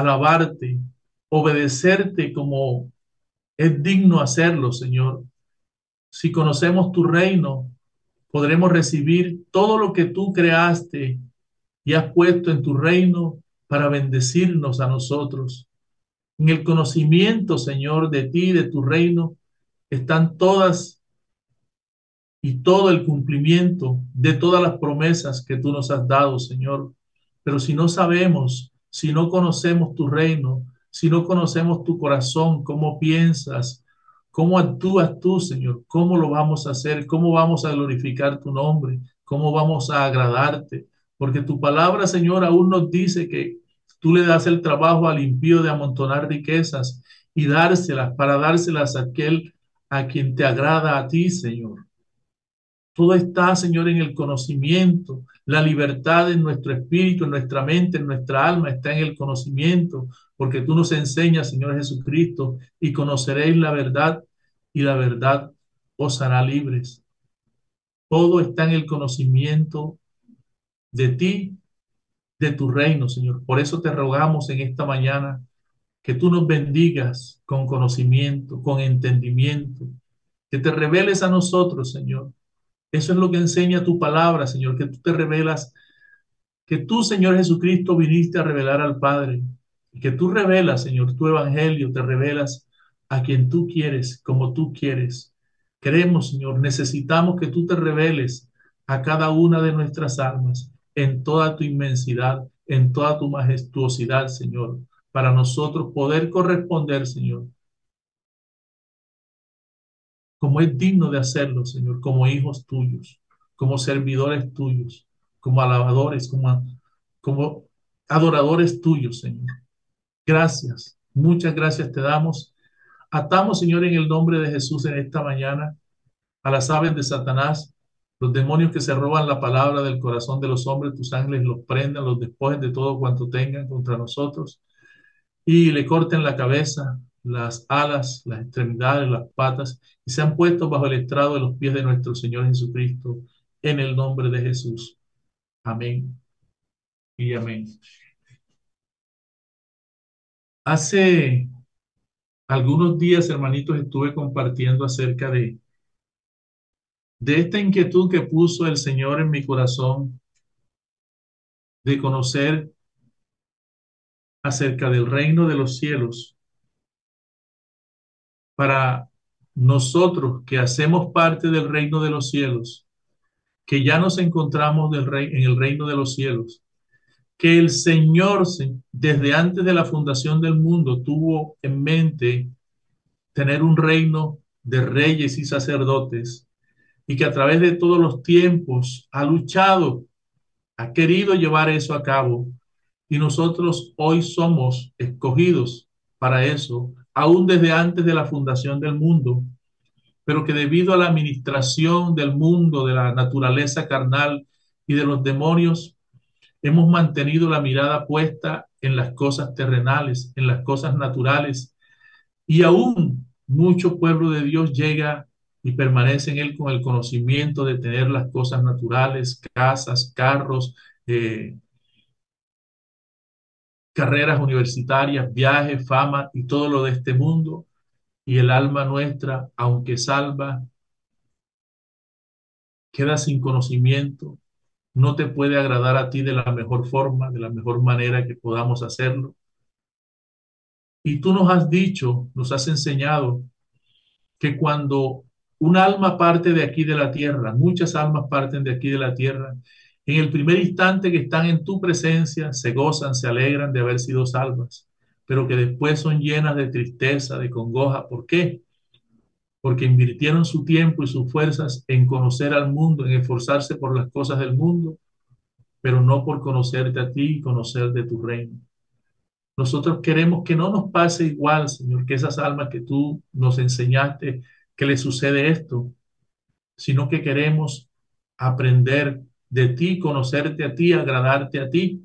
alabarte, obedecerte como es digno hacerlo, Señor. Si conocemos tu reino, podremos recibir todo lo que tú creaste y has puesto en tu reino para bendecirnos a nosotros. En el conocimiento, Señor, de ti, de tu reino, están todas y todo el cumplimiento de todas las promesas que tú nos has dado, Señor. Pero si no sabemos, si no conocemos tu reino, si no conocemos tu corazón, cómo piensas, cómo actúas tú, Señor, cómo lo vamos a hacer, cómo vamos a glorificar tu nombre, cómo vamos a agradarte. Porque tu palabra, Señor, aún nos dice que tú le das el trabajo al impío de amontonar riquezas y dárselas para dárselas a aquel a quien te agrada a ti, Señor. Todo está, Señor, en el conocimiento. La libertad en nuestro espíritu, en nuestra mente, en nuestra alma está en el conocimiento, porque tú nos enseñas, Señor Jesucristo, y conoceréis la verdad y la verdad os hará libres. Todo está en el conocimiento de ti, de tu reino, Señor. Por eso te rogamos en esta mañana que tú nos bendigas con conocimiento, con entendimiento, que te reveles a nosotros, Señor. Eso es lo que enseña tu palabra, Señor, que tú te revelas, que tú, Señor Jesucristo, viniste a revelar al Padre, que tú revelas, Señor, tu evangelio, te revelas a quien tú quieres, como tú quieres. Queremos, Señor, necesitamos que tú te reveles a cada una de nuestras almas en toda tu inmensidad, en toda tu majestuosidad, Señor, para nosotros poder corresponder, Señor, como es digno de hacerlo, Señor, como hijos tuyos, como servidores tuyos, como alabadores, como, como adoradores tuyos, Señor. Gracias, muchas gracias te damos Atamos, Señor, en el nombre de Jesús en esta mañana a las aves de Satanás, los demonios que se roban la palabra del corazón de los hombres, tus ángeles los prendan, los despojen de todo cuanto tengan contra nosotros y le corten la cabeza, las alas, las extremidades, las patas y sean puestos bajo el estrado de los pies de nuestro Señor Jesucristo en el nombre de Jesús. Amén y amén. Hace algunos días, hermanitos, estuve compartiendo acerca de, de esta inquietud que puso el Señor en mi corazón de conocer acerca del reino de los cielos para nosotros que hacemos parte del reino de los cielos, que ya nos encontramos en el reino de los cielos, que el Señor desde antes de la fundación del mundo tuvo en mente tener un reino de reyes y sacerdotes y que a través de todos los tiempos ha luchado, ha querido llevar eso a cabo y nosotros hoy somos escogidos para eso, aún desde antes de la fundación del mundo, pero que debido a la administración del mundo, de la naturaleza carnal y de los demonios, Hemos mantenido la mirada puesta en las cosas terrenales, en las cosas naturales, y aún mucho pueblo de Dios llega y permanece en él con el conocimiento de tener las cosas naturales, casas, carros, eh, carreras universitarias, viajes, fama y todo lo de este mundo. Y el alma nuestra, aunque salva, queda sin conocimiento, no te puede agradar a ti de la mejor forma, de la mejor manera que podamos hacerlo. Y tú nos has dicho, nos has enseñado que cuando un alma parte de aquí de la tierra, muchas almas parten de aquí de la tierra, en el primer instante que están en tu presencia, se gozan, se alegran de haber sido salvas, pero que después son llenas de tristeza, de congoja. ¿Por qué? porque invirtieron su tiempo y sus fuerzas en conocer al mundo, en esforzarse por las cosas del mundo, pero no por conocerte a ti y conocer de tu reino. Nosotros queremos que no nos pase igual, Señor, que esas almas que tú nos enseñaste que le sucede esto, sino que queremos aprender de ti, conocerte a ti, agradarte a ti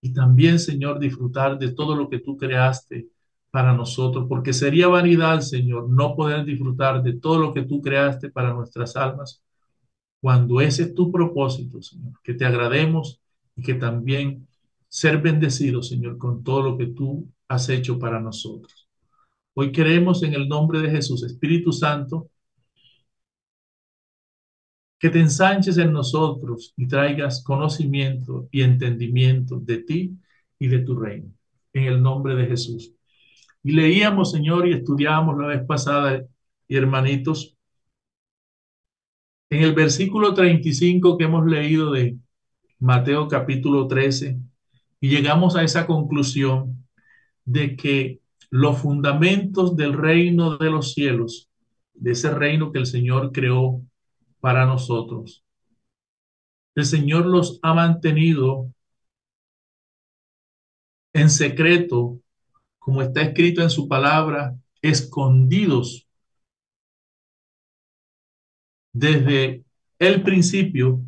y también, Señor, disfrutar de todo lo que tú creaste para nosotros, porque sería vanidad, Señor, no poder disfrutar de todo lo que tú creaste para nuestras almas, cuando ese es tu propósito, Señor, que te agrademos y que también ser bendecidos, Señor, con todo lo que tú has hecho para nosotros. Hoy queremos en el nombre de Jesús, Espíritu Santo, que te ensanches en nosotros y traigas conocimiento y entendimiento de ti y de tu reino. En el nombre de Jesús. Y leíamos, Señor, y estudiábamos la vez pasada, y hermanitos, en el versículo 35 que hemos leído de Mateo capítulo 13, y llegamos a esa conclusión de que los fundamentos del reino de los cielos, de ese reino que el Señor creó para nosotros, el Señor los ha mantenido en secreto, como está escrito en su palabra, escondidos desde el principio,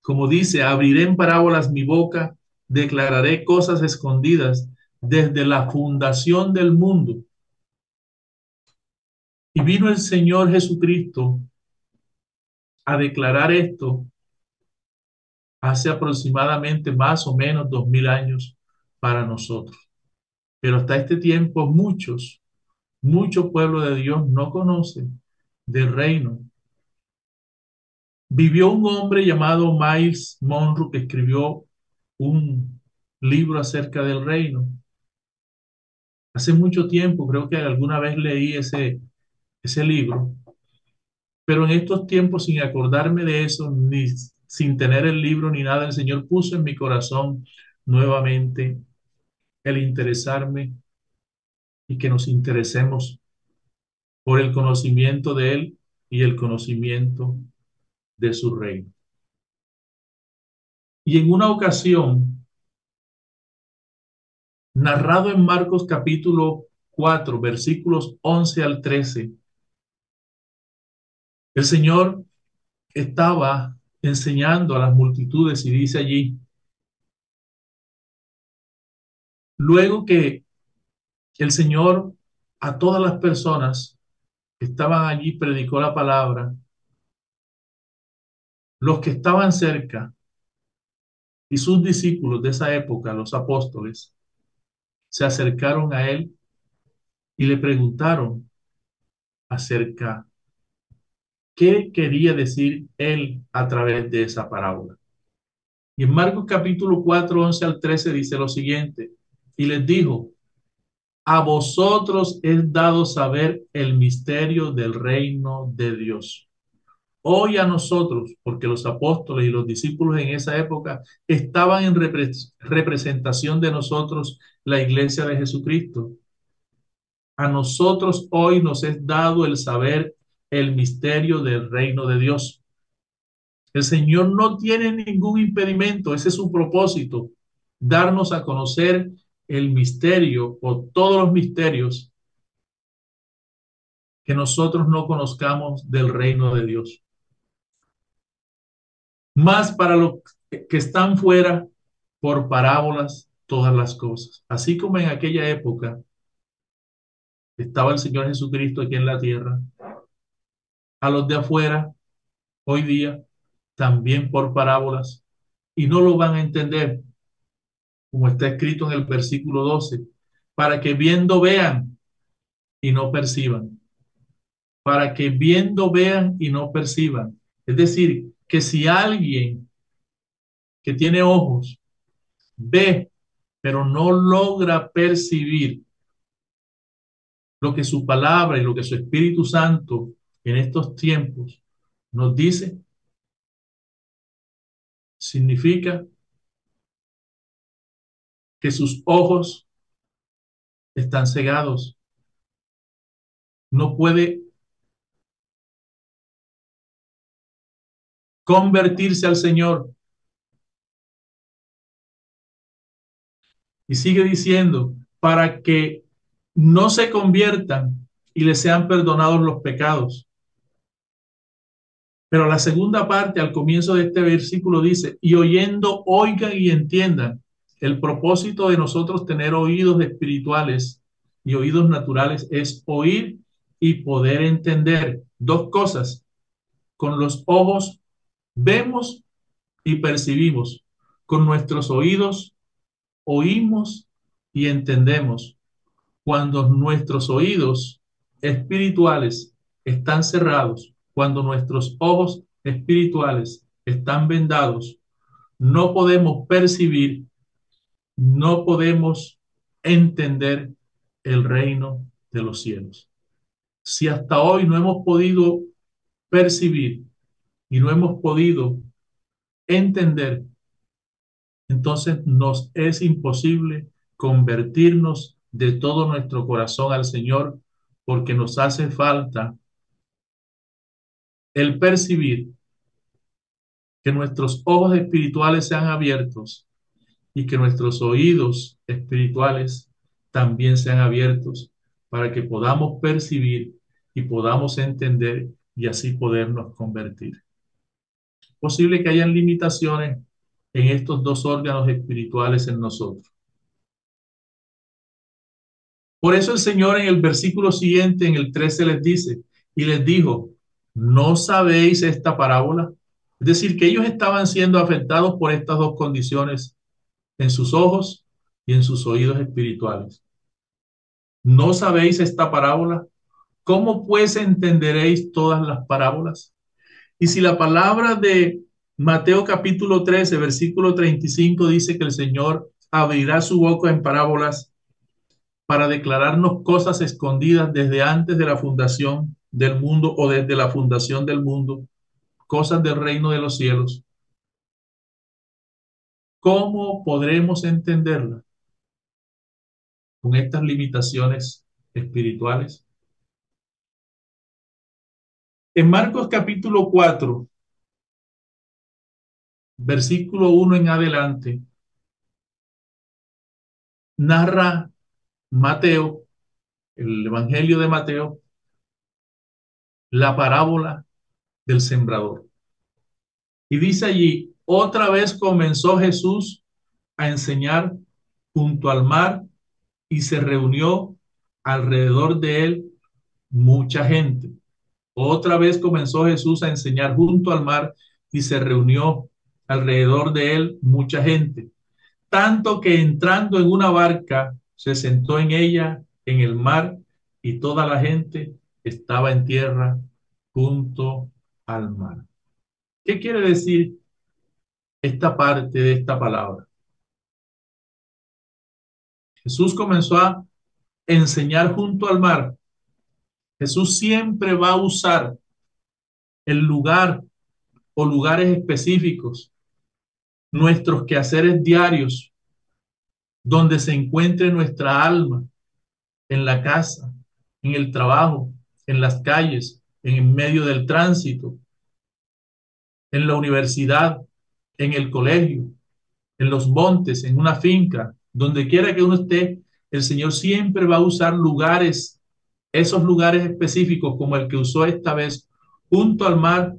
como dice, abriré en parábolas mi boca, declararé cosas escondidas desde la fundación del mundo. Y vino el Señor Jesucristo a declarar esto hace aproximadamente más o menos dos mil años para nosotros. Pero hasta este tiempo muchos, mucho pueblo de Dios no conocen del reino Vivió un hombre llamado Miles Monroe que escribió un libro acerca del reino. Hace mucho tiempo, creo que alguna vez leí ese, ese libro, pero en estos tiempos, sin acordarme de eso, ni sin tener el libro ni nada, el Señor puso en mi corazón nuevamente el interesarme y que nos interesemos por el conocimiento de Él y el conocimiento de su reino. Y en una ocasión, narrado en Marcos capítulo 4, versículos 11 al 13, el Señor estaba enseñando a las multitudes y dice allí, luego que el Señor a todas las personas que estaban allí predicó la palabra, los que estaban cerca y sus discípulos de esa época, los apóstoles, se acercaron a él y le preguntaron acerca qué quería decir él a través de esa parábola. Y en Marcos capítulo 4, 11 al 13 dice lo siguiente, y les dijo, a vosotros es dado saber el misterio del reino de Dios hoy a nosotros, porque los apóstoles y los discípulos en esa época estaban en representación de nosotros, la iglesia de Jesucristo. A nosotros hoy nos es dado el saber el misterio del reino de Dios. El Señor no tiene ningún impedimento, ese es su propósito, darnos a conocer el misterio o todos los misterios que nosotros no conozcamos del reino de Dios más para los que están fuera por parábolas todas las cosas. Así como en aquella época estaba el Señor Jesucristo aquí en la tierra, a los de afuera, hoy día, también por parábolas, y no lo van a entender, como está escrito en el versículo 12, para que viendo vean y no perciban, para que viendo vean y no perciban. Es decir, que si alguien que tiene ojos ve, pero no logra percibir lo que su palabra y lo que su Espíritu Santo en estos tiempos nos dice, significa que sus ojos están cegados. No puede convertirse al Señor. Y sigue diciendo, para que no se conviertan y les sean perdonados los pecados. Pero la segunda parte, al comienzo de este versículo, dice, y oyendo, oigan y entiendan. El propósito de nosotros tener oídos espirituales y oídos naturales es oír y poder entender dos cosas. Con los ojos Vemos y percibimos con nuestros oídos oímos y entendemos cuando nuestros oídos espirituales están cerrados, cuando nuestros ojos espirituales están vendados, no podemos percibir, no podemos entender el reino de los cielos. Si hasta hoy no hemos podido percibir y no hemos podido entender, entonces nos es imposible convertirnos de todo nuestro corazón al Señor porque nos hace falta el percibir que nuestros ojos espirituales sean abiertos y que nuestros oídos espirituales también sean abiertos para que podamos percibir y podamos entender y así podernos convertir. Posible que hayan limitaciones en estos dos órganos espirituales en nosotros. Por eso el Señor en el versículo siguiente, en el 13, les dice, y les dijo, ¿no sabéis esta parábola? Es decir, que ellos estaban siendo afectados por estas dos condiciones en sus ojos y en sus oídos espirituales. ¿No sabéis esta parábola? ¿Cómo pues entenderéis todas las parábolas? Y si la palabra de Mateo capítulo 13, versículo 35 dice que el Señor abrirá su boca en parábolas para declararnos cosas escondidas desde antes de la fundación del mundo o desde la fundación del mundo, cosas del reino de los cielos. ¿Cómo podremos entenderla? Con estas limitaciones espirituales. En Marcos capítulo 4, versículo 1 en adelante, narra Mateo, el Evangelio de Mateo, la parábola del sembrador. Y dice allí, otra vez comenzó Jesús a enseñar junto al mar y se reunió alrededor de él mucha gente. Otra vez comenzó Jesús a enseñar junto al mar y se reunió alrededor de él mucha gente. Tanto que entrando en una barca, se sentó en ella, en el mar, y toda la gente estaba en tierra junto al mar. ¿Qué quiere decir esta parte de esta palabra? Jesús comenzó a enseñar junto al mar. Jesús siempre va a usar el lugar o lugares específicos, nuestros quehaceres diarios, donde se encuentre nuestra alma, en la casa, en el trabajo, en las calles, en medio del tránsito, en la universidad, en el colegio, en los montes, en una finca, donde quiera que uno esté, el Señor siempre va a usar lugares, esos lugares específicos como el que usó esta vez junto al mar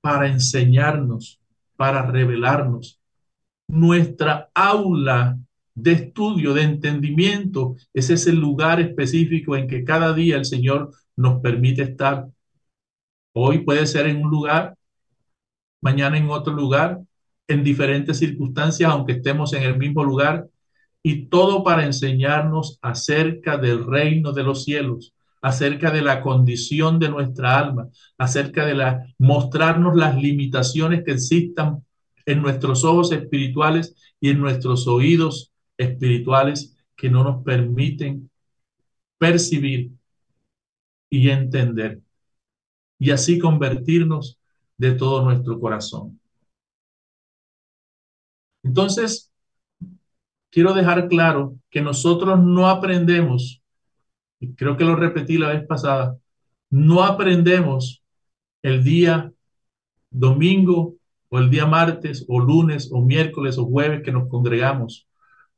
para enseñarnos, para revelarnos. Nuestra aula de estudio, de entendimiento, ese es el lugar específico en que cada día el Señor nos permite estar. Hoy puede ser en un lugar, mañana en otro lugar, en diferentes circunstancias, aunque estemos en el mismo lugar, y todo para enseñarnos acerca del reino de los cielos, acerca de la condición de nuestra alma, acerca de la mostrarnos las limitaciones que existan en nuestros ojos espirituales y en nuestros oídos espirituales que no nos permiten percibir y entender y así convertirnos de todo nuestro corazón. Entonces, quiero dejar claro que nosotros no aprendemos, creo que lo repetí la vez pasada, no aprendemos el día domingo o el día martes o lunes o miércoles o jueves que nos congregamos.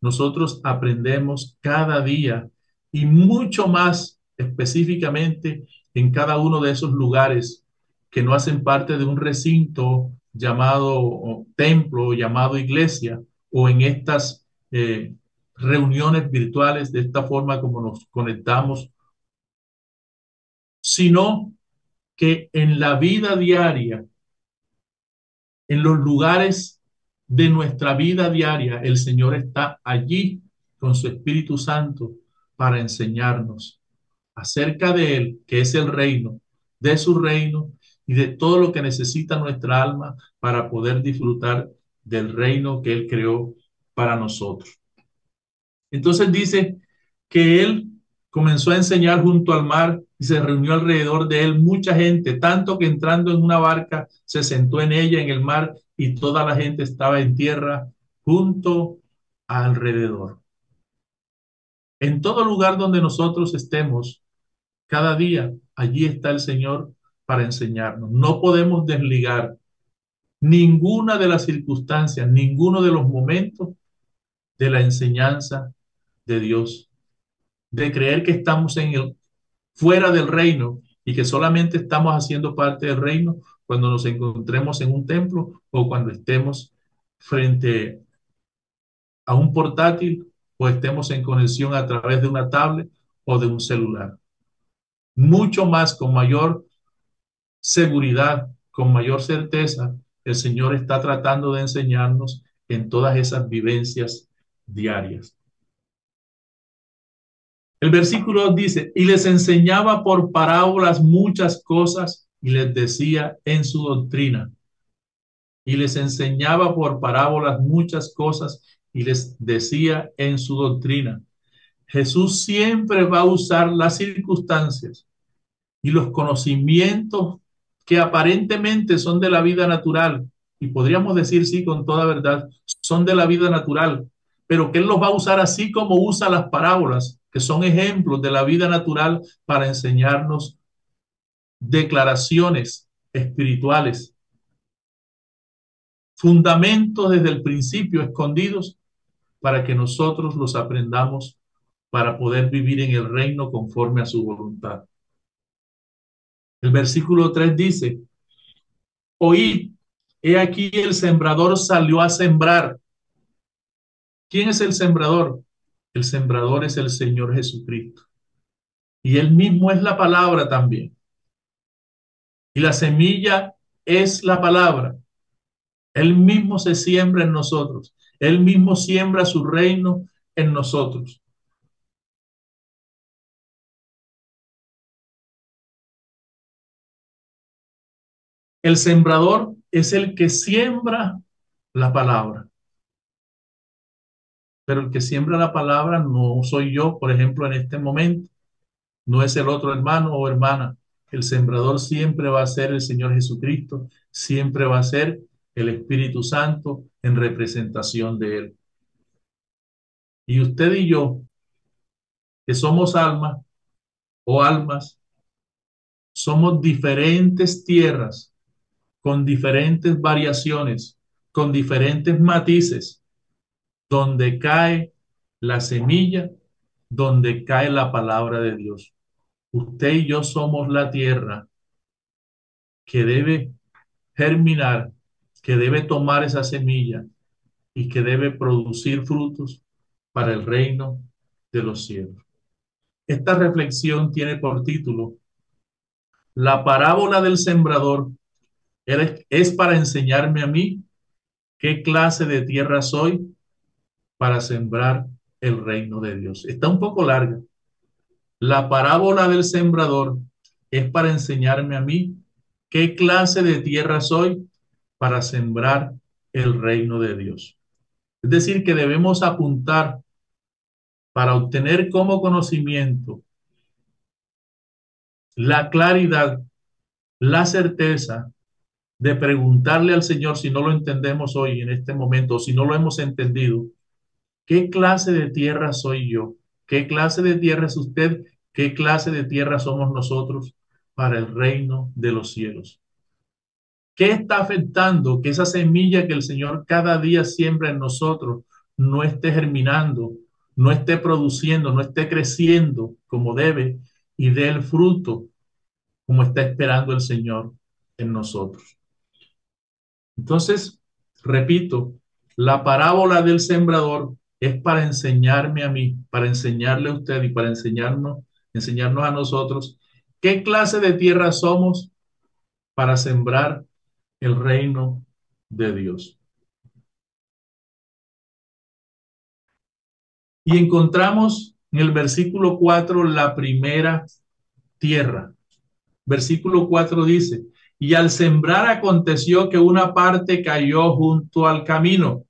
Nosotros aprendemos cada día y mucho más específicamente en cada uno de esos lugares que no hacen parte de un recinto llamado templo, llamado iglesia, o en estas eh, reuniones virtuales, de esta forma como nos conectamos, sino que en la vida diaria, en los lugares de nuestra vida diaria, el Señor está allí con su Espíritu Santo para enseñarnos acerca de Él, que es el reino, de su reino y de todo lo que necesita nuestra alma para poder disfrutar del reino que Él creó para nosotros. Entonces dice que Él comenzó a enseñar junto al mar y se reunió alrededor de Él mucha gente, tanto que entrando en una barca se sentó en ella en el mar y toda la gente estaba en tierra junto alrededor. En todo lugar donde nosotros estemos, cada día, allí está el Señor para enseñarnos. No podemos desligar ninguna de las circunstancias, ninguno de los momentos de la enseñanza de Dios, de creer que estamos en el fuera del reino y que solamente estamos haciendo parte del reino cuando nos encontremos en un templo o cuando estemos frente a un portátil o estemos en conexión a través de una tablet o de un celular. Mucho más, con mayor seguridad, con mayor certeza, el Señor está tratando de enseñarnos en todas esas vivencias diarias. El versículo dice, y les enseñaba por parábolas muchas cosas y les decía en su doctrina. Y les enseñaba por parábolas muchas cosas y les decía en su doctrina. Jesús siempre va a usar las circunstancias y los conocimientos que aparentemente son de la vida natural, y podríamos decir sí con toda verdad, son de la vida natural, pero que Él los va a usar así como usa las parábolas, que son ejemplos de la vida natural para enseñarnos declaraciones espirituales, fundamentos desde el principio escondidos para que nosotros los aprendamos para poder vivir en el reino conforme a su voluntad. El versículo 3 dice, oíd, he aquí el sembrador salió a sembrar. ¿Quién es el sembrador? El sembrador es el Señor Jesucristo. Y él mismo es la palabra también. Y la semilla es la palabra. Él mismo se siembra en nosotros. Él mismo siembra su reino en nosotros. El sembrador es el que siembra la palabra. Pero el que siembra la palabra no soy yo, por ejemplo, en este momento. No es el otro hermano o hermana. El sembrador siempre va a ser el Señor Jesucristo, siempre va a ser el Espíritu Santo en representación de Él. Y usted y yo, que somos almas o almas, somos diferentes tierras con diferentes variaciones, con diferentes matices, donde cae la semilla, donde cae la palabra de Dios. Usted y yo somos la tierra que debe germinar que debe tomar esa semilla y que debe producir frutos para el reino de los cielos. Esta reflexión tiene por título La parábola del sembrador es para enseñarme a mí qué clase de tierra soy para sembrar el reino de Dios. Está un poco larga. La parábola del sembrador es para enseñarme a mí qué clase de tierra soy para sembrar el reino de Dios. Es decir, que debemos apuntar para obtener como conocimiento la claridad, la certeza de preguntarle al Señor si no lo entendemos hoy en este momento, si no lo hemos entendido, ¿qué clase de tierra soy yo? ¿Qué clase de tierra es usted? ¿Qué clase de tierra somos nosotros para el reino de los cielos? ¿Qué está afectando que esa semilla que el Señor cada día siembra en nosotros no esté germinando, no esté produciendo, no esté creciendo como debe y dé el fruto como está esperando el Señor en nosotros? Entonces, repito, la parábola del sembrador es para enseñarme a mí, para enseñarle a usted y para enseñarnos, enseñarnos a nosotros qué clase de tierra somos para sembrar el reino de Dios. Y encontramos en el versículo 4 la primera tierra. Versículo 4 dice, y al sembrar aconteció que una parte cayó junto al camino.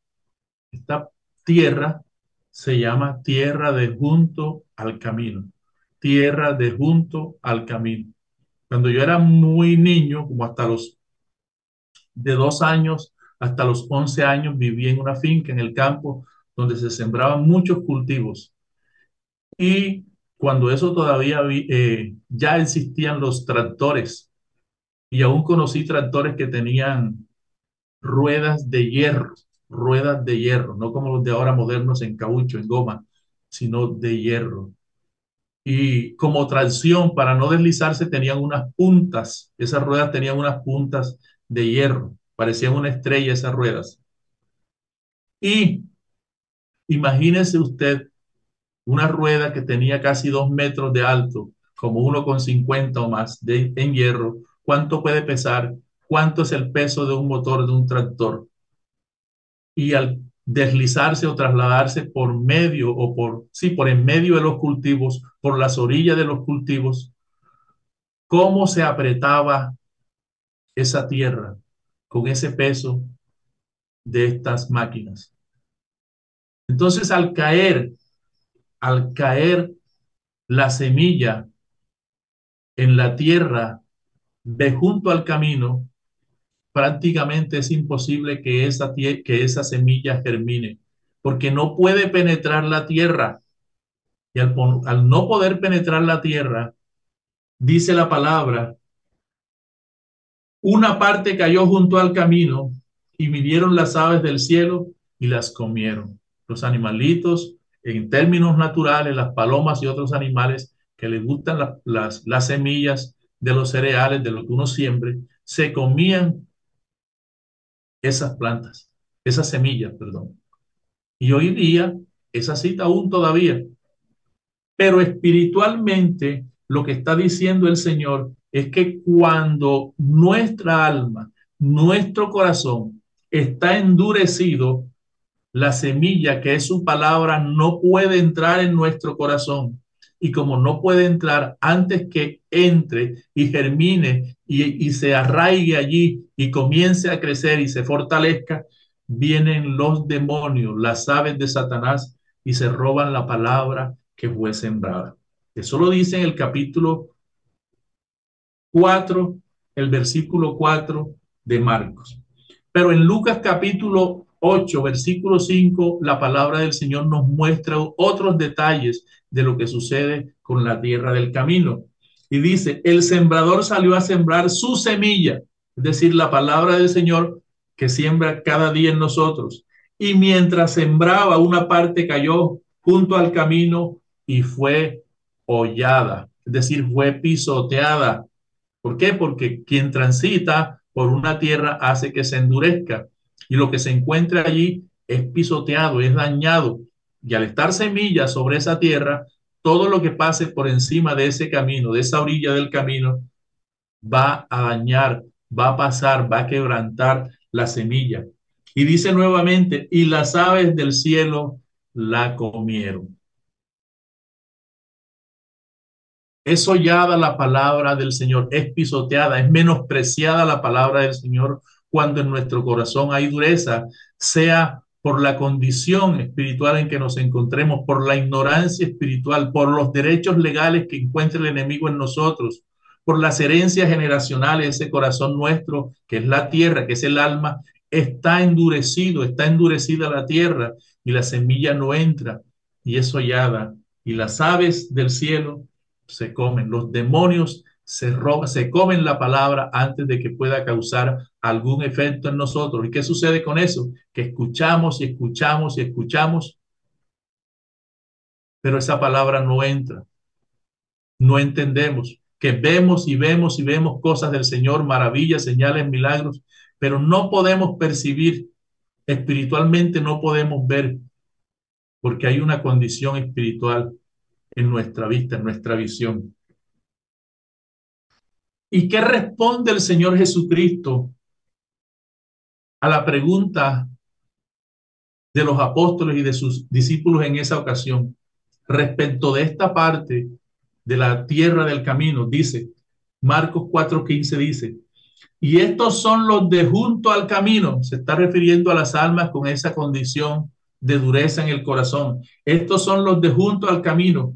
Esta tierra se llama tierra de junto al camino. Tierra de junto al camino. Cuando yo era muy niño, como hasta los de dos años hasta los once años, viví en una finca en el campo donde se sembraban muchos cultivos. Y cuando eso todavía eh, ya existían los tractores, y aún conocí tractores que tenían ruedas de hierro, ruedas de hierro, no como los de ahora modernos en caucho, en goma, sino de hierro. Y como tracción, para no deslizarse, tenían unas puntas, esas ruedas tenían unas puntas de hierro, parecían una estrella esas ruedas. Y imagínese usted una rueda que tenía casi dos metros de alto, como uno con cincuenta o más de, en hierro, ¿cuánto puede pesar? ¿Cuánto es el peso de un motor de un tractor? Y al deslizarse o trasladarse por medio o por, sí, por en medio de los cultivos, por las orillas de los cultivos, cómo se apretaba esa tierra con ese peso de estas máquinas. Entonces, al caer, al caer la semilla en la tierra de junto al camino, prácticamente es imposible que esa, que esa semilla germine, porque no puede penetrar la tierra. Y al, no poder penetrar la tierra, dice la palabra, una parte cayó junto al camino y vinieron las aves del cielo y las comieron. Los animalitos, en términos naturales, las palomas y otros animales que les gustan las, las semillas de los cereales, de lo que uno siembre, se comían esas plantas, esas semillas, perdón. Y hoy día es así aún todavía. Pero espiritualmente lo que está diciendo el Señor es que cuando nuestra alma, nuestro corazón está endurecido, la semilla que es su palabra no puede entrar en nuestro corazón. Y como no puede entrar antes que entre y germine y, se arraigue allí y comience a crecer y se fortalezca, vienen los demonios, las aves de Satanás y se roban la palabra que fue sembrada. Eso lo dice en el capítulo 4, el versículo 4 de Marcos. Pero en Lucas capítulo 8, versículo 5, la palabra del Señor nos muestra otros detalles de lo que sucede con la tierra del camino. Y dice, el sembrador salió a sembrar su semilla, es decir, la palabra del Señor que siembra cada día en nosotros. Y mientras sembraba, una parte cayó junto al camino y fue hollada, es decir, fue pisoteada. ¿Por qué? Porque quien transita por una tierra hace que se endurezca y lo que se encuentra allí es pisoteado, es dañado. Y al estar semilla sobre esa tierra, todo lo que pase por encima de ese camino, de esa orilla del camino, va a dañar, va a pasar, va a quebrantar la semilla. Y dice nuevamente, y las aves del cielo la comieron. Es hollada la palabra del Señor, es pisoteada, es menospreciada la palabra del Señor cuando en nuestro corazón hay dureza, sea por la condición espiritual en que nos encontremos, por la ignorancia espiritual, por los derechos legales que encuentra el enemigo en nosotros, por las herencias generacionales, ese corazón nuestro, que es la tierra, que es el alma, está endurecido, está endurecida la tierra y la semilla no entra y es hollada. Y las aves del cielo se comen, los demonios se, roban, se comen la palabra antes de que pueda causar algún efecto en nosotros. ¿Y qué sucede con eso? Que escuchamos y escuchamos y escuchamos, pero esa palabra no entra. No entendemos que vemos y vemos y vemos cosas del Señor, maravillas, señales, milagros, pero no podemos percibir espiritualmente, no podemos ver, porque hay una condición espiritual en nuestra vista, en nuestra visión. ¿Y qué responde el Señor Jesucristo a la pregunta de los apóstoles y de sus discípulos en esa ocasión. Respecto de esta parte de la tierra del camino, dice, Marcos 4:15 dice, y estos son los de junto al camino, se está refiriendo a las almas con esa condición de dureza en el corazón. Estos son los de junto al camino,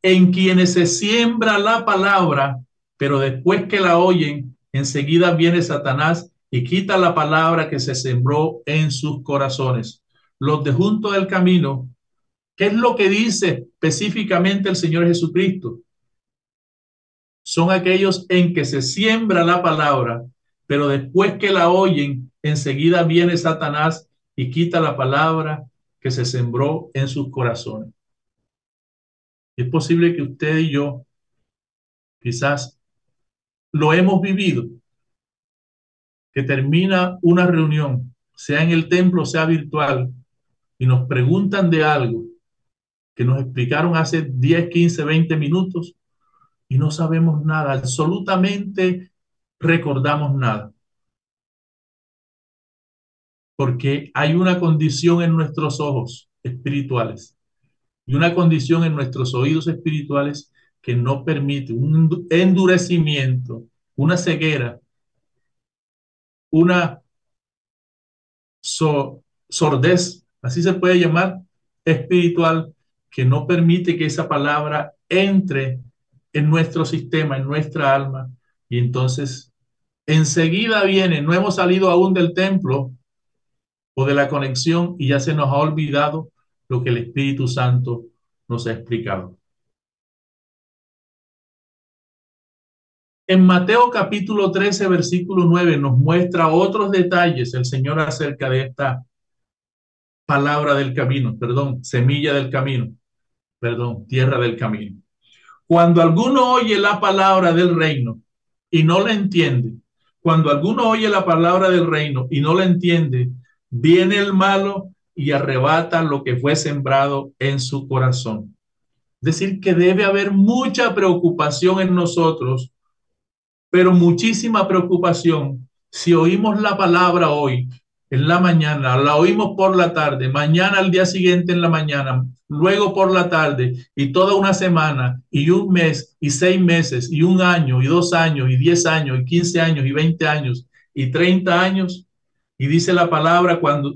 en quienes se siembra la palabra, pero después que la oyen, enseguida viene Satanás y quita la palabra que se sembró en sus corazones. Los de junto del camino, ¿qué es lo que dice específicamente el Señor Jesucristo? Son aquellos en que se siembra la palabra, pero después que la oyen, enseguida viene Satanás y quita la palabra que se sembró en sus corazones. Es posible que usted y yo quizás lo hemos vivido, que termina una reunión, sea en el templo, sea virtual, y nos preguntan de algo que nos explicaron hace 10, 15, 20 minutos y no sabemos nada, absolutamente recordamos nada. Porque hay una condición en nuestros ojos espirituales y una condición en nuestros oídos espirituales que no permite un endurecimiento, una ceguera, una sordez, así se puede llamar, espiritual, que no permite que esa palabra entre en nuestro sistema, en nuestra alma, y entonces enseguida viene, no hemos salido aún del templo, de la conexión y ya se nos ha olvidado lo que el Espíritu Santo nos ha explicado. En Mateo capítulo 13, versículo 9, nos muestra otros detalles el Señor acerca de esta palabra del camino, perdón, semilla del camino, perdón, tierra del camino. Cuando alguno oye la palabra del reino y no la entiende, cuando alguno oye la palabra del reino y no la entiende, viene el malo y arrebata lo que fue sembrado en su corazón. Es decir, que debe haber mucha preocupación en nosotros, pero muchísima preocupación. Si oímos la palabra hoy, en la mañana, la oímos por la tarde, mañana al día siguiente en la mañana, luego por la tarde y toda una semana y un mes y seis meses y un año y dos años y diez años y quince años y veinte años y treinta años, y dice la palabra cuando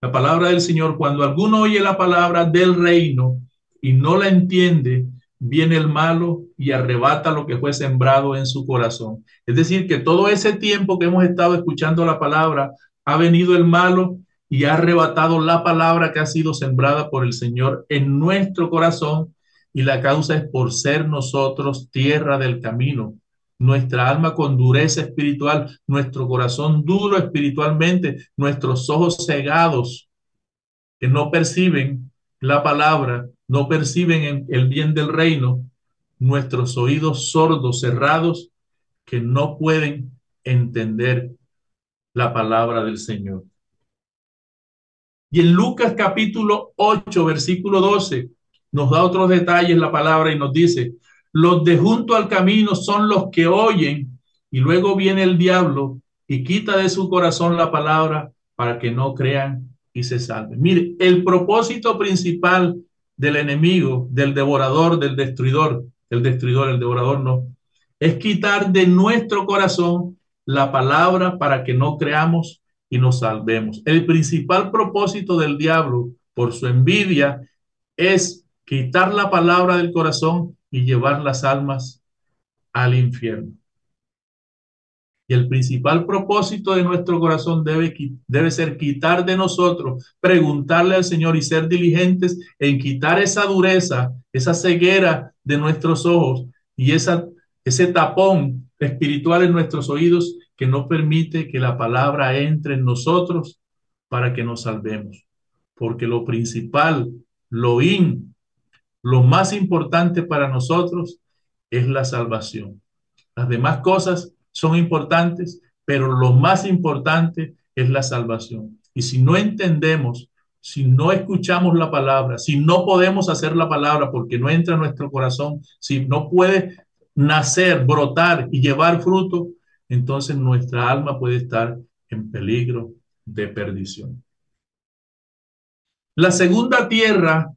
la palabra del Señor, cuando alguno oye la palabra del reino y no la entiende, viene el malo y arrebata lo que fue sembrado en su corazón. Es decir, que todo ese tiempo que hemos estado escuchando la palabra, ha venido el malo y ha arrebatado la palabra que ha sido sembrada por el Señor en nuestro corazón y la causa es por ser nosotros tierra del camino, nuestra alma con dureza espiritual, nuestro corazón duro espiritualmente, nuestros ojos cegados que no perciben la palabra, no perciben el bien del reino, nuestros oídos sordos, cerrados, que no pueden entender la palabra del Señor. Y en Lucas capítulo 8, versículo 12, nos da otros detalles la palabra y nos dice, los de junto al camino son los que oyen y luego viene el diablo y quita de su corazón la palabra para que no crean y se salven. Mire, el propósito principal del enemigo, del devorador, del destruidor, el destruidor, el devorador no, es quitar de nuestro corazón la palabra para que no creamos y nos salvemos. El principal propósito del diablo, por su envidia, es quitar la palabra del corazón y llevar las almas al infierno. Y el principal propósito de nuestro corazón debe, debe ser quitar de nosotros, preguntarle al Señor y ser diligentes en quitar esa dureza, esa ceguera de nuestros ojos y esa, ese tapón espiritual en nuestros oídos que no permite que la palabra entre en nosotros para que nos salvemos. Porque lo principal, lo in, lo más importante para nosotros es la salvación. Las demás cosas son importantes, pero lo más importante es la salvación. Y si no entendemos, si no escuchamos la palabra, si no podemos hacer la palabra porque no entra en nuestro corazón, si no puede nacer, brotar y llevar fruto, entonces nuestra alma puede estar en peligro de perdición. La segunda tierra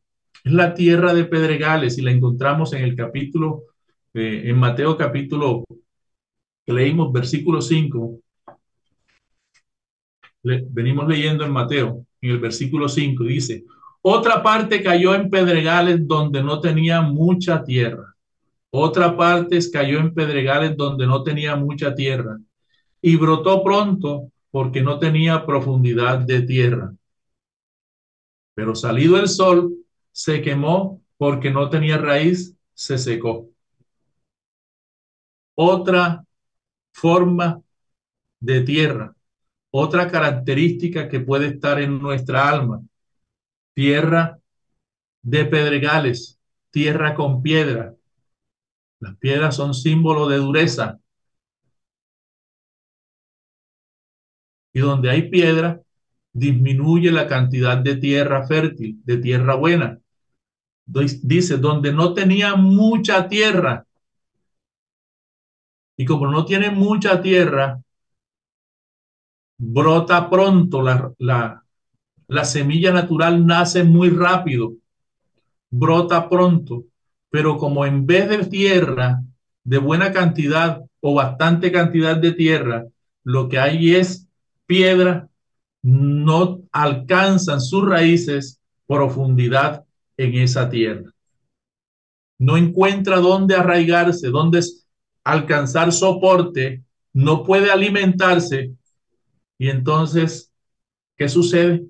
es la tierra de pedregales y la encontramos en el capítulo, eh, en Mateo capítulo, leímos versículo 5. Le, venimos leyendo en Mateo, en el versículo 5, dice, otra parte cayó en pedregales donde no tenía mucha tierra. Otra parte cayó en pedregales donde no tenía mucha tierra. Y brotó pronto porque no tenía profundidad de tierra. Pero salido el sol, se quemó porque no tenía raíz, se secó. Otra forma de tierra, otra característica que puede estar en nuestra alma tierra de pedregales, tierra con piedra. Las piedras son símbolo de dureza. Y donde hay piedra, disminuye la cantidad de tierra fértil, de tierra buena. Dice, donde no tenía mucha tierra. Y como no tiene mucha tierra, brota pronto la, la, la semilla natural nace muy rápido, brota pronto, pero como en vez de tierra de buena cantidad o bastante cantidad de tierra, lo que hay es piedra, no alcanzan sus raíces profundidad en esa tierra. No encuentra dónde arraigarse, dónde alcanzar soporte, no puede alimentarse. Y entonces, ¿qué sucede?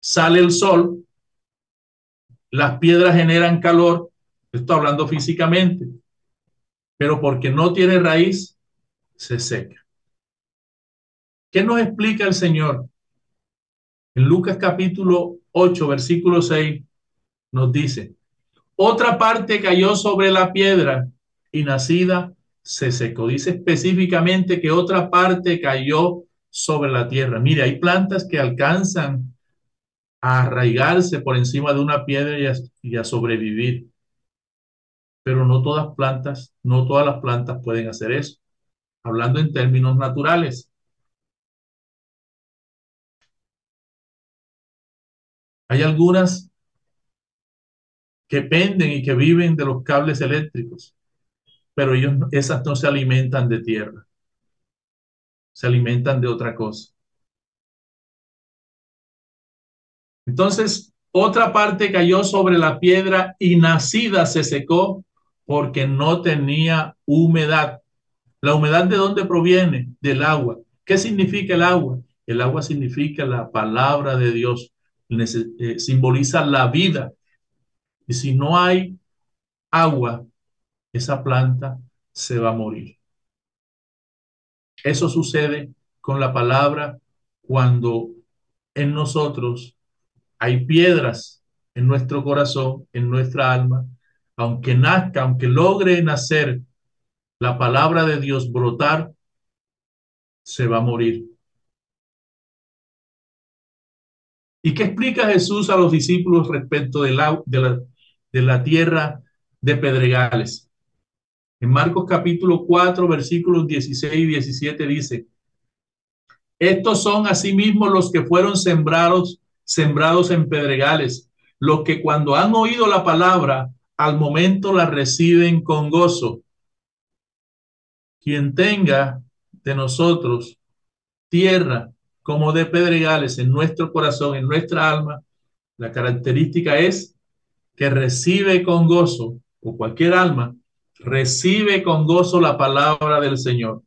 sale el sol, las piedras generan calor, estoy hablando físicamente, pero porque no tiene raíz, se seca. ¿Qué nos explica el Señor? En Lucas capítulo 8, versículo 6, nos dice, otra parte cayó sobre la piedra y nacida se secó. Dice específicamente que otra parte cayó sobre la tierra. Mire, hay plantas que alcanzan a arraigarse por encima de una piedra y a, y a sobrevivir. Pero no todas plantas, no todas las plantas pueden hacer eso. Hablando en términos naturales. Hay algunas que penden y que viven de los cables eléctricos, pero ellos, esas no se alimentan de tierra, se alimentan de otra cosa. Entonces, otra parte cayó sobre la piedra y nacida se secó porque no tenía humedad. ¿La humedad de dónde proviene? Del agua. ¿Qué significa el agua? El agua significa la palabra de Dios, eh, simboliza la vida. Y si no hay agua, esa planta se va a morir. Eso sucede con la palabra cuando en nosotros hay piedras en nuestro corazón, en nuestra alma, aunque nazca, aunque logre nacer la palabra de Dios brotar, se va a morir. ¿Y qué explica Jesús a los discípulos respecto de la, de de la tierra de pedregales? En Marcos capítulo 4, versículos 16 y 17 dice, estos son asimismo los que fueron sembrados sembrados en pedregales, los que cuando han oído la palabra, al momento la reciben con gozo. Quien tenga de nosotros tierra como de pedregales en nuestro corazón, en nuestra alma, la característica es que recibe con gozo, o cualquier alma, recibe con gozo la palabra del Señor,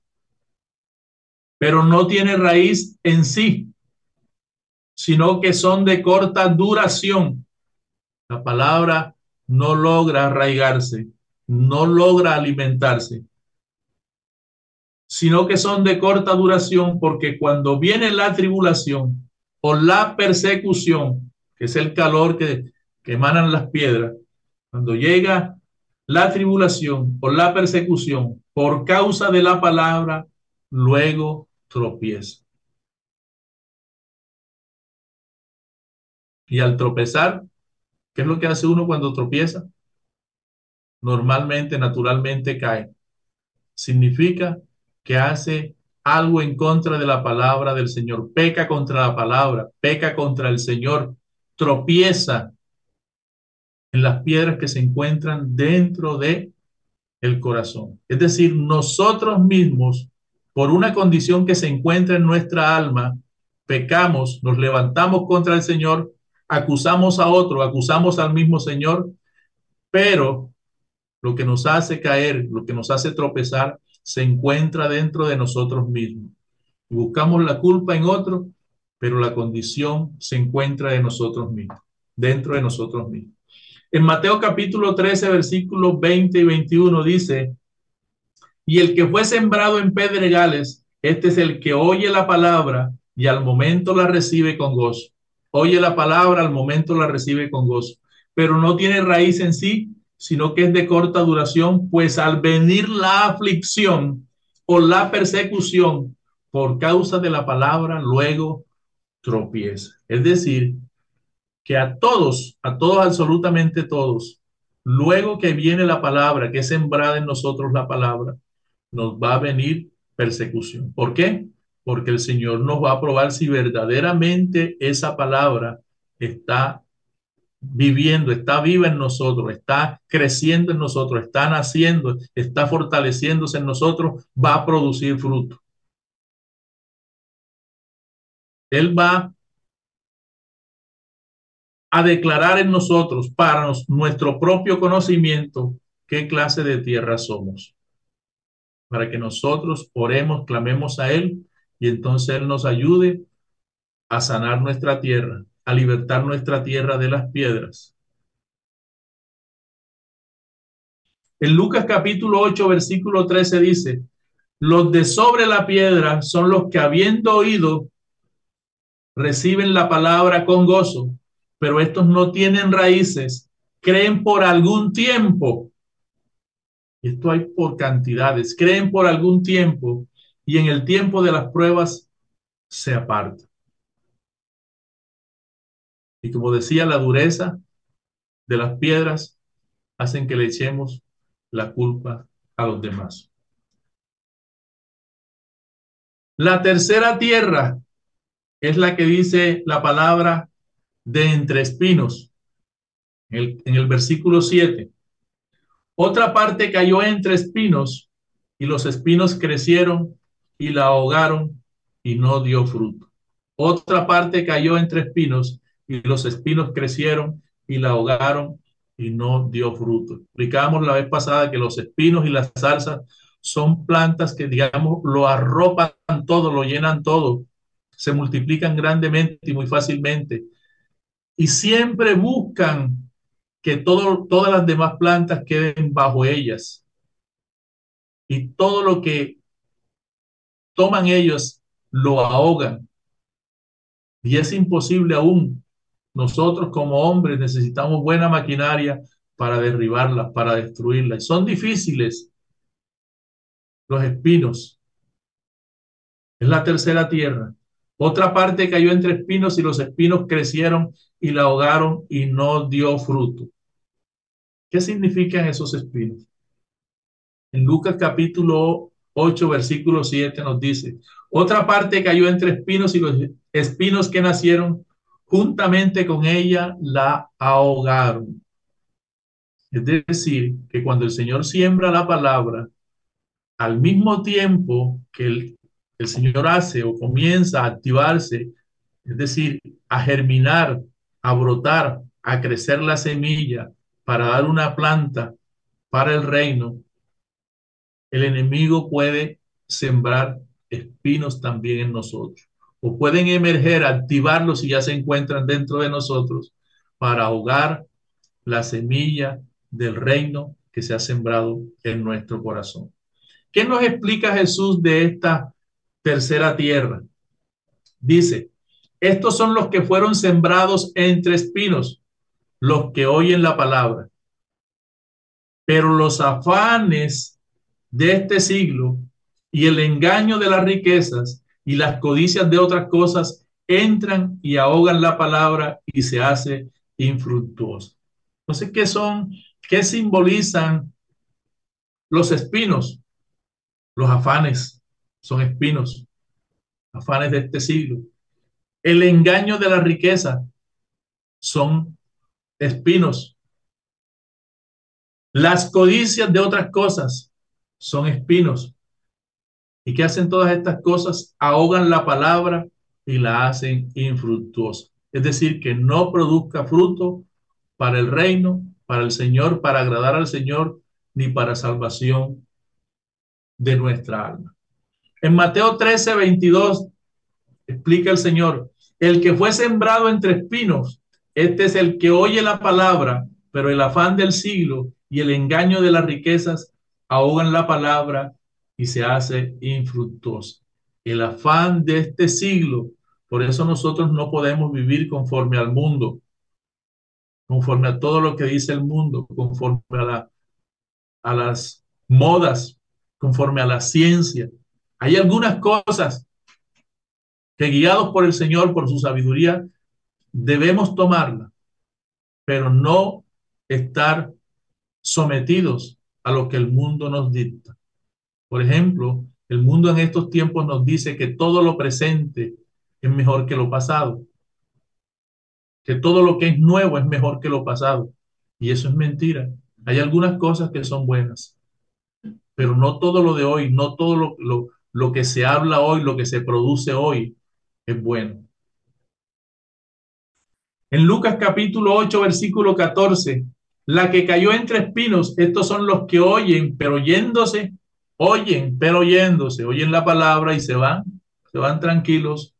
pero no tiene raíz en sí, sino que son de corta duración. La palabra no logra arraigarse, no logra alimentarse, sino que son de corta duración porque cuando viene la tribulación o la persecución, que es el calor que, que emanan las piedras, cuando llega la tribulación o la persecución por causa de la palabra, luego tropieza. Y al tropezar, ¿qué es lo que hace uno cuando tropieza? Normalmente, naturalmente cae. Significa que hace algo en contra de la palabra del Señor, peca contra la palabra, peca contra el Señor, tropieza en las piedras que se encuentran dentro de el corazón. Es decir, nosotros mismos, por una condición que se encuentra en nuestra alma, pecamos, nos levantamos contra el Señor, acusamos a otro, acusamos al mismo Señor, pero lo que nos hace caer, lo que nos hace tropezar, se encuentra dentro de nosotros mismos. Buscamos la culpa en otro, pero la condición se encuentra de nosotros mismos, dentro de nosotros mismos. En Mateo capítulo 13, versículos 20 y 21 dice, y el que fue sembrado en pedregales, este es el que oye la palabra y al momento la recibe con gozo. Oye la palabra, al momento la recibe con gozo, pero no tiene raíz en sí, sino que es de corta duración, pues al venir la aflicción o la persecución por causa de la palabra, luego tropieza. Es decir, que a todos, a todos, absolutamente todos, luego que viene la palabra, que es sembrada en nosotros la palabra, nos va a venir persecución. ¿Por qué? Porque el Señor nos va a probar si verdaderamente esa palabra está viviendo, está viva en nosotros, está creciendo en nosotros, está naciendo, está fortaleciéndose en nosotros, va a producir fruto. Él va a declarar en nosotros, para nuestro propio conocimiento, qué clase de tierra somos. Para que nosotros oremos, clamemos a Él y entonces Él nos ayude a sanar nuestra tierra, a libertar nuestra tierra de las piedras. En Lucas capítulo 8, versículo 13 dice, los de sobre la piedra son los que habiendo oído, reciben la palabra con gozo pero estos no tienen raíces, creen por algún tiempo. Esto hay por cantidades, creen por algún tiempo y en el tiempo de las pruebas se apartan. Y como decía, la dureza de las piedras hacen que le echemos la culpa a los demás. La tercera tierra es la que dice la palabra de entre espinos, en el, versículo 7. Otra parte cayó entre espinos y los espinos crecieron y la ahogaron y no dio fruto. Otra parte cayó entre espinos y los espinos crecieron y la ahogaron y no dio fruto. Explicamos la vez pasada que los espinos y las zarzas son plantas que, digamos, lo arropan todo, lo llenan todo, se multiplican grandemente y muy fácilmente y siempre buscan que todo, todas las demás plantas queden bajo ellas. Y todo lo que toman ellos lo ahogan. Y es imposible aún. Nosotros como hombres necesitamos buena maquinaria para derribarlas, para destruirlas. Son difíciles los espinos. Es la tercera tierra. Otra parte cayó entre espinos y los espinos crecieron y la ahogaron y no dio fruto. ¿Qué significan esos espinos? En Lucas capítulo 8, versículo 7 nos dice, otra parte cayó entre espinos y los espinos que nacieron juntamente con ella la ahogaron. Es decir, que cuando el Señor siembra la palabra, al mismo tiempo que el, el Señor hace o comienza a activarse, es decir, a germinar a brotar, a crecer la semilla para dar una planta para el reino, el enemigo puede sembrar espinos también en nosotros. O pueden emerger, activarlos y ya se encuentran dentro de nosotros para ahogar la semilla del reino que se ha sembrado en nuestro corazón. ¿Qué nos explica Jesús de esta tercera tierra? Dice, estos son los que fueron sembrados entre espinos, los que oyen la palabra. Pero los afanes de este siglo y el engaño de las riquezas y las codicias de otras cosas entran y ahogan la palabra y se hace infructuosa. Entonces, ¿qué son? ¿Qué simbolizan los espinos? Los afanes, son espinos, afanes de este siglo. El engaño de la riqueza son espinos. Las codicias de otras cosas son espinos. ¿Y qué hacen todas estas cosas? Ahogan la palabra y la hacen infructuosa. Es decir, que no produzca fruto para el reino, para el Señor, para agradar al Señor, ni para salvación de nuestra alma. En Mateo 13, 22, explica el Señor, el que fue sembrado entre espinos, este es el que oye la palabra, pero el afán del siglo y el engaño de las riquezas ahogan la palabra y se hace infructuosa. El afán de este siglo, por eso nosotros no podemos vivir conforme al mundo, conforme a todo lo que dice el mundo, conforme la, a las modas, conforme a la ciencia. Hay algunas cosas que guiados por el Señor, por su sabiduría, debemos tomarla, pero no estar sometidos a lo que el mundo nos dicta. Por ejemplo, el mundo en estos tiempos nos dice que todo lo presente es mejor que lo pasado, que todo lo que es nuevo es mejor que lo pasado. Y eso es mentira. Hay algunas cosas que son buenas, pero no todo lo de hoy, no todo lo, lo, lo que se habla hoy, lo que se produce hoy es bueno. En Lucas capítulo 8, versículo 14, la que cayó entre espinos, estos son los que oyen, pero oyéndose, oyen, pero oyéndose, oyen la palabra y se van, se van tranquilos,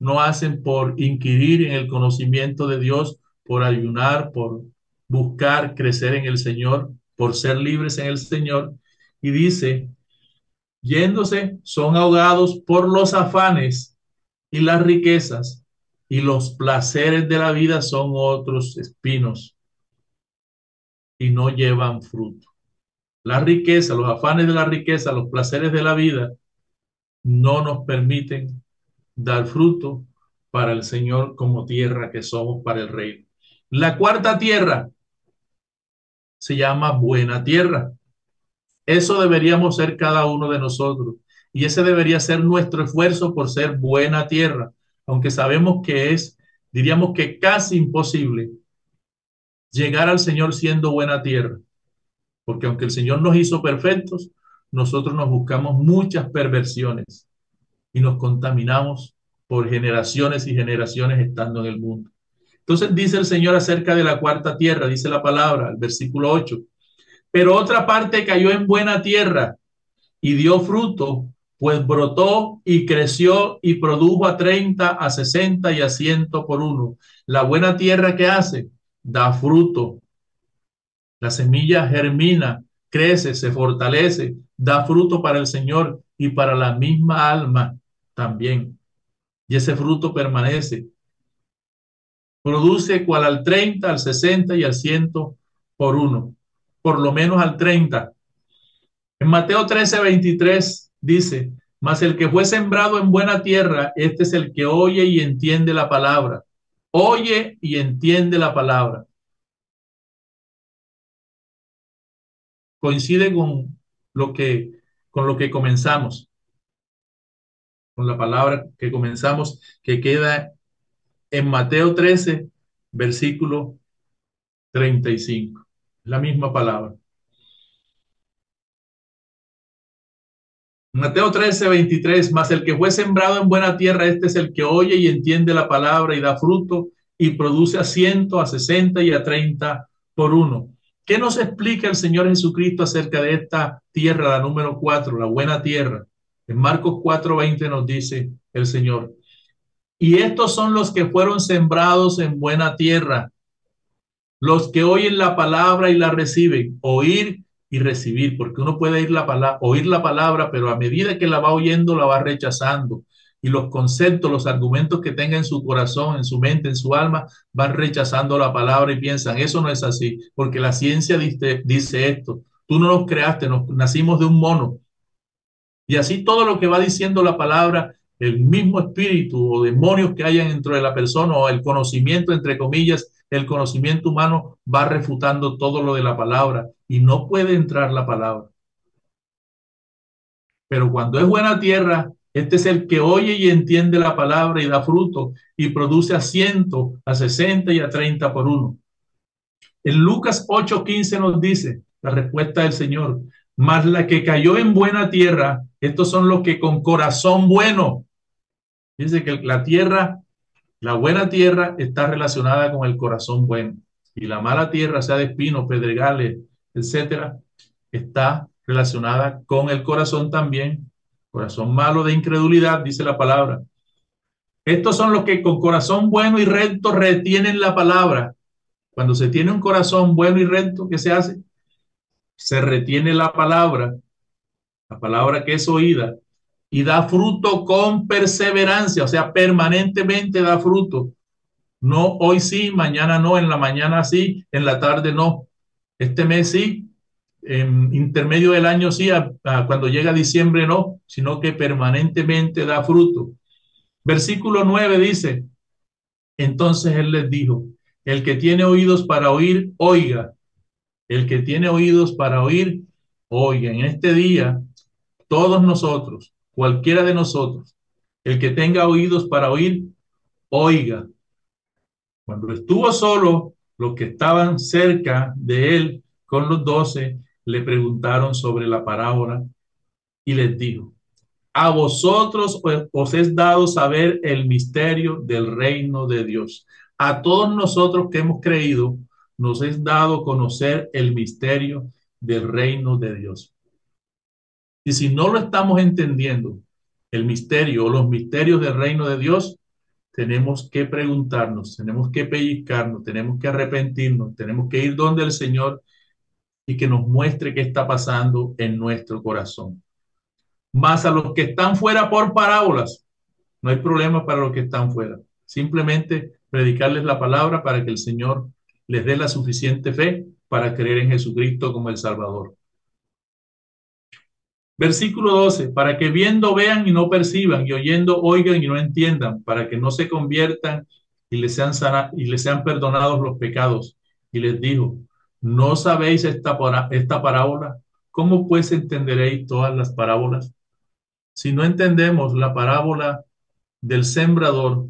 no hacen por inquirir en el conocimiento de Dios, por ayunar, por buscar crecer en el Señor, por ser libres en el Señor. Y dice, yéndose, son ahogados por los afanes y las riquezas, y los placeres de la vida son otros espinos y no llevan fruto. La riqueza, los afanes de la riqueza, los placeres de la vida no nos permiten dar fruto para el Señor como tierra que somos para el reino. La cuarta tierra se llama buena tierra. Eso deberíamos ser cada uno de nosotros. Y ese debería ser nuestro esfuerzo por ser buena tierra, aunque sabemos que es, diríamos que casi imposible llegar al Señor siendo buena tierra. Porque aunque el Señor nos hizo perfectos, nosotros nos buscamos muchas perversiones y nos contaminamos por generaciones y generaciones estando en el mundo. Entonces dice el Señor acerca de la cuarta tierra, dice la palabra, el versículo 8, pero otra parte cayó en buena tierra y dio fruto, pues brotó y creció y produjo a 30, a 60 y a 100 por uno. La buena tierra que hace, da fruto. La semilla germina, crece, se fortalece, da fruto para el Señor y para la misma alma también. Y ese fruto permanece. Produce cual al 30, al 60 y al 100 por uno. Por lo menos al 30. En Mateo 13, 23 dice, mas el que fue sembrado en buena tierra, este es el que oye y entiende la palabra. Oye y entiende la palabra. Coincide con lo que, con lo que comenzamos, con la palabra que comenzamos, que queda en Mateo 13, versículo 35. La misma palabra. Mateo 13, 23, más el que fue sembrado en buena tierra, este es el que oye y entiende la palabra y da fruto y produce a ciento, a sesenta y a treinta por uno. ¿Qué nos explica el Señor Jesucristo acerca de esta tierra, la número cuatro, la buena tierra? En Marcos 4, 20 nos dice el Señor. Y estos son los que fueron sembrados en buena tierra, los que oyen la palabra y la reciben. Oír y recibir, porque uno puede oír la, palabra, oír la palabra, pero a medida que la va oyendo, la va rechazando. Y los conceptos, los argumentos que tenga en su corazón, en su mente, en su alma, van rechazando la palabra y piensan, eso no es así, porque la ciencia dice, dice esto. Tú no nos creaste, nos, nacimos de un mono. Y así todo lo que va diciendo la palabra, el mismo espíritu o demonios que hayan dentro de la persona o el conocimiento, entre comillas, el conocimiento humano va refutando todo lo de la palabra y no puede entrar la palabra. Pero cuando es buena tierra, este es el que oye y entiende la palabra y da fruto y produce a ciento, a sesenta y a treinta por uno. En Lucas 8:15 nos dice la respuesta del Señor, mas la que cayó en buena tierra, estos son los que con corazón bueno. Dice que la tierra, la buena tierra está relacionada con el corazón bueno y la mala tierra, sea de espinos, pedregales, etcétera, está relacionada con el corazón también, corazón malo de incredulidad, dice la palabra. Estos son los que con corazón bueno y recto retienen la palabra. Cuando se tiene un corazón bueno y recto, ¿qué se hace? Se retiene la palabra, la palabra que es oída, y da fruto con perseverancia, o sea, permanentemente da fruto. No hoy sí, mañana no, en la mañana sí, en la tarde no. Este mes sí, en intermedio del año sí, cuando llega diciembre no, sino que permanentemente da fruto. Versículo 9 dice, entonces él les dijo, el que tiene oídos para oír, oiga. El que tiene oídos para oír, oiga. En este día, todos nosotros, cualquiera de nosotros, el que tenga oídos para oír, oiga. Cuando estuvo solo, los que estaban cerca de él con los doce le preguntaron sobre la parábola y les dijo, a vosotros os es dado saber el misterio del reino de Dios. A todos nosotros que hemos creído, nos es dado conocer el misterio del reino de Dios. Y si no lo estamos entendiendo, el misterio o los misterios del reino de Dios, tenemos que preguntarnos, tenemos que pellizcarnos, tenemos que arrepentirnos, tenemos que ir donde el Señor y que nos muestre qué está pasando en nuestro corazón. Más a los que están fuera por parábolas, no hay problema para los que están fuera. Simplemente predicarles la palabra para que el Señor les dé la suficiente fe para creer en Jesucristo como el Salvador. Versículo 12, para que viendo vean y no perciban, y oyendo oigan y no entiendan, para que no se conviertan y les sean, y les sean perdonados los pecados. Y les dijo, ¿no sabéis esta, esta parábola? ¿Cómo pues entenderéis todas las parábolas? Si no entendemos la parábola del sembrador,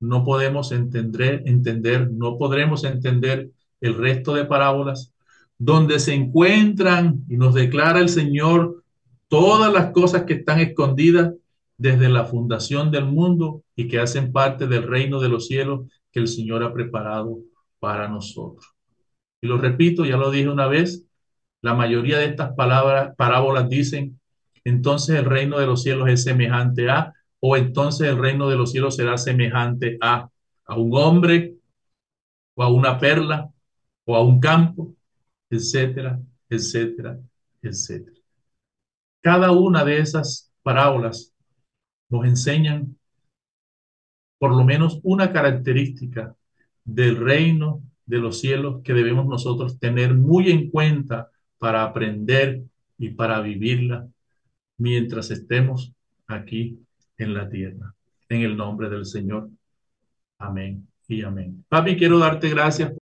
no podemos entender, entender, no podremos entender el resto de parábolas donde se encuentran y nos declara el Señor todas las cosas que están escondidas desde la fundación del mundo y que hacen parte del reino de los cielos que el Señor ha preparado para nosotros. Y lo repito, ya lo dije una vez, la mayoría de estas palabras, parábolas dicen, entonces el reino de los cielos es semejante a, o entonces el reino de los cielos será semejante a, a un hombre, o a una perla, o a un campo, etcétera, etcétera, etcétera. Cada una de esas parábolas nos enseñan por lo menos una característica del reino de los cielos que debemos nosotros tener muy en cuenta para aprender y para vivirla mientras estemos aquí en la tierra. En el nombre del Señor. Amén y amén. Papi, quiero darte gracias.